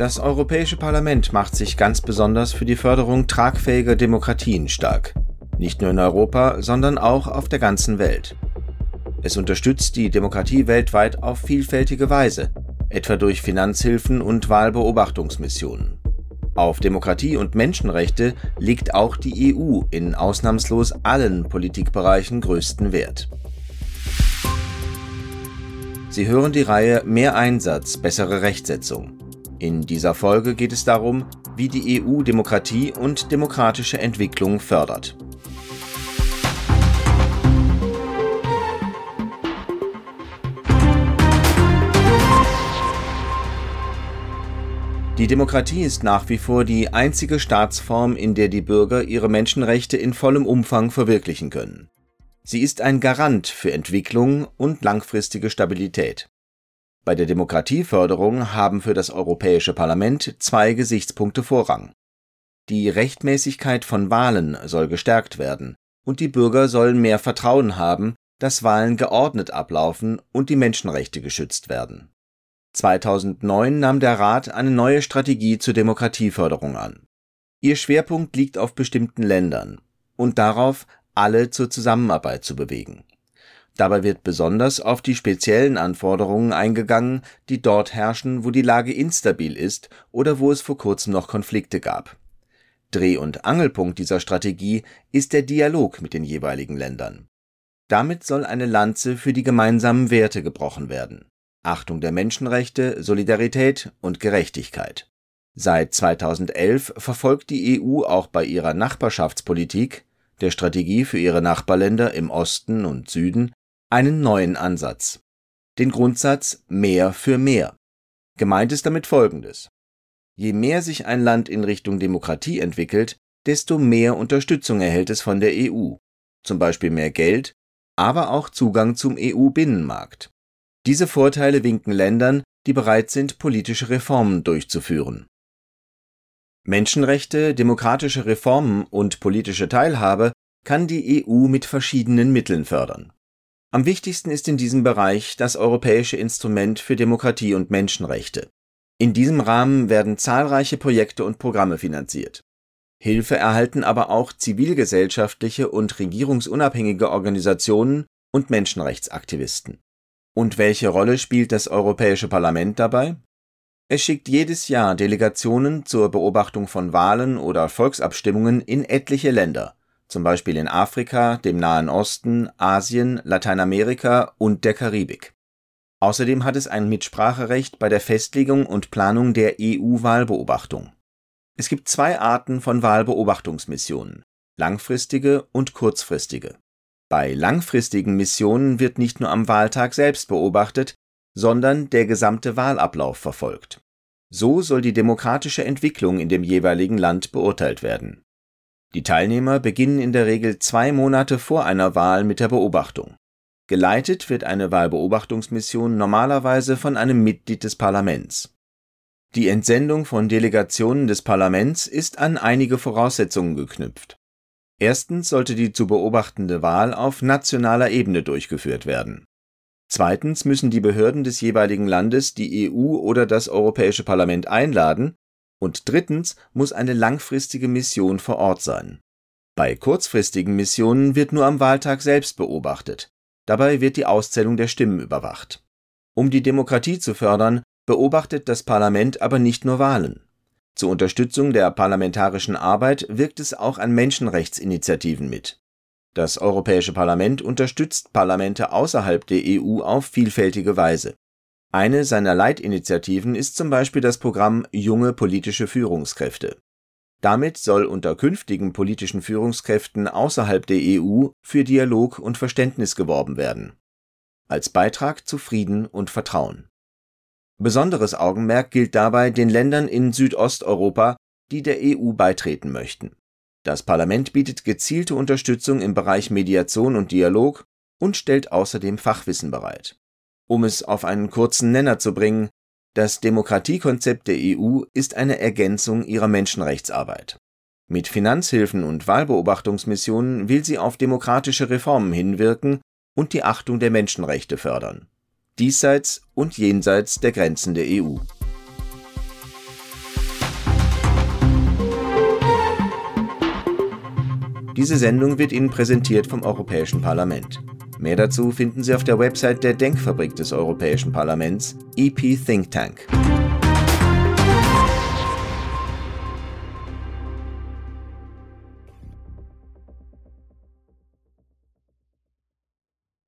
Das Europäische Parlament macht sich ganz besonders für die Förderung tragfähiger Demokratien stark. Nicht nur in Europa, sondern auch auf der ganzen Welt. Es unterstützt die Demokratie weltweit auf vielfältige Weise, etwa durch Finanzhilfen und Wahlbeobachtungsmissionen. Auf Demokratie und Menschenrechte legt auch die EU in ausnahmslos allen Politikbereichen größten Wert. Sie hören die Reihe Mehr Einsatz, bessere Rechtsetzung. In dieser Folge geht es darum, wie die EU Demokratie und demokratische Entwicklung fördert. Die Demokratie ist nach wie vor die einzige Staatsform, in der die Bürger ihre Menschenrechte in vollem Umfang verwirklichen können. Sie ist ein Garant für Entwicklung und langfristige Stabilität. Bei der Demokratieförderung haben für das Europäische Parlament zwei Gesichtspunkte Vorrang. Die Rechtmäßigkeit von Wahlen soll gestärkt werden, und die Bürger sollen mehr Vertrauen haben, dass Wahlen geordnet ablaufen und die Menschenrechte geschützt werden 2009 nahm der Rat eine neue Strategie zur Demokratieförderung an. Ihr Schwerpunkt liegt auf bestimmten Ländern und darauf, alle zur Zusammenarbeit zu bewegen. Dabei wird besonders auf die speziellen Anforderungen eingegangen, die dort herrschen, wo die Lage instabil ist oder wo es vor kurzem noch Konflikte gab. Dreh- und Angelpunkt dieser Strategie ist der Dialog mit den jeweiligen Ländern. Damit soll eine Lanze für die gemeinsamen Werte gebrochen werden Achtung der Menschenrechte, Solidarität und Gerechtigkeit. Seit 2011 verfolgt die EU auch bei ihrer Nachbarschaftspolitik, der Strategie für ihre Nachbarländer im Osten und Süden, einen neuen Ansatz. Den Grundsatz Mehr für mehr. Gemeint ist damit Folgendes. Je mehr sich ein Land in Richtung Demokratie entwickelt, desto mehr Unterstützung erhält es von der EU, zum Beispiel mehr Geld, aber auch Zugang zum EU-Binnenmarkt. Diese Vorteile winken Ländern, die bereit sind, politische Reformen durchzuführen. Menschenrechte, demokratische Reformen und politische Teilhabe kann die EU mit verschiedenen Mitteln fördern. Am wichtigsten ist in diesem Bereich das Europäische Instrument für Demokratie und Menschenrechte. In diesem Rahmen werden zahlreiche Projekte und Programme finanziert. Hilfe erhalten aber auch zivilgesellschaftliche und regierungsunabhängige Organisationen und Menschenrechtsaktivisten. Und welche Rolle spielt das Europäische Parlament dabei? Es schickt jedes Jahr Delegationen zur Beobachtung von Wahlen oder Volksabstimmungen in etliche Länder, zum Beispiel in Afrika, dem Nahen Osten, Asien, Lateinamerika und der Karibik. Außerdem hat es ein Mitspracherecht bei der Festlegung und Planung der EU-Wahlbeobachtung. Es gibt zwei Arten von Wahlbeobachtungsmissionen, langfristige und kurzfristige. Bei langfristigen Missionen wird nicht nur am Wahltag selbst beobachtet, sondern der gesamte Wahlablauf verfolgt. So soll die demokratische Entwicklung in dem jeweiligen Land beurteilt werden. Die Teilnehmer beginnen in der Regel zwei Monate vor einer Wahl mit der Beobachtung. Geleitet wird eine Wahlbeobachtungsmission normalerweise von einem Mitglied des Parlaments. Die Entsendung von Delegationen des Parlaments ist an einige Voraussetzungen geknüpft Erstens sollte die zu beobachtende Wahl auf nationaler Ebene durchgeführt werden. Zweitens müssen die Behörden des jeweiligen Landes die EU oder das Europäische Parlament einladen, und drittens muss eine langfristige Mission vor Ort sein. Bei kurzfristigen Missionen wird nur am Wahltag selbst beobachtet. Dabei wird die Auszählung der Stimmen überwacht. Um die Demokratie zu fördern, beobachtet das Parlament aber nicht nur Wahlen. Zur Unterstützung der parlamentarischen Arbeit wirkt es auch an Menschenrechtsinitiativen mit. Das Europäische Parlament unterstützt Parlamente außerhalb der EU auf vielfältige Weise. Eine seiner Leitinitiativen ist zum Beispiel das Programm Junge politische Führungskräfte. Damit soll unter künftigen politischen Führungskräften außerhalb der EU für Dialog und Verständnis geworben werden. Als Beitrag zu Frieden und Vertrauen Besonderes Augenmerk gilt dabei den Ländern in Südosteuropa, die der EU beitreten möchten. Das Parlament bietet gezielte Unterstützung im Bereich Mediation und Dialog und stellt außerdem Fachwissen bereit. Um es auf einen kurzen Nenner zu bringen, das Demokratiekonzept der EU ist eine Ergänzung ihrer Menschenrechtsarbeit. Mit Finanzhilfen und Wahlbeobachtungsmissionen will sie auf demokratische Reformen hinwirken und die Achtung der Menschenrechte fördern, diesseits und jenseits der Grenzen der EU. Diese Sendung wird Ihnen präsentiert vom Europäischen Parlament. Mehr dazu finden Sie auf der Website der Denkfabrik des Europäischen Parlaments, EP Think Tank.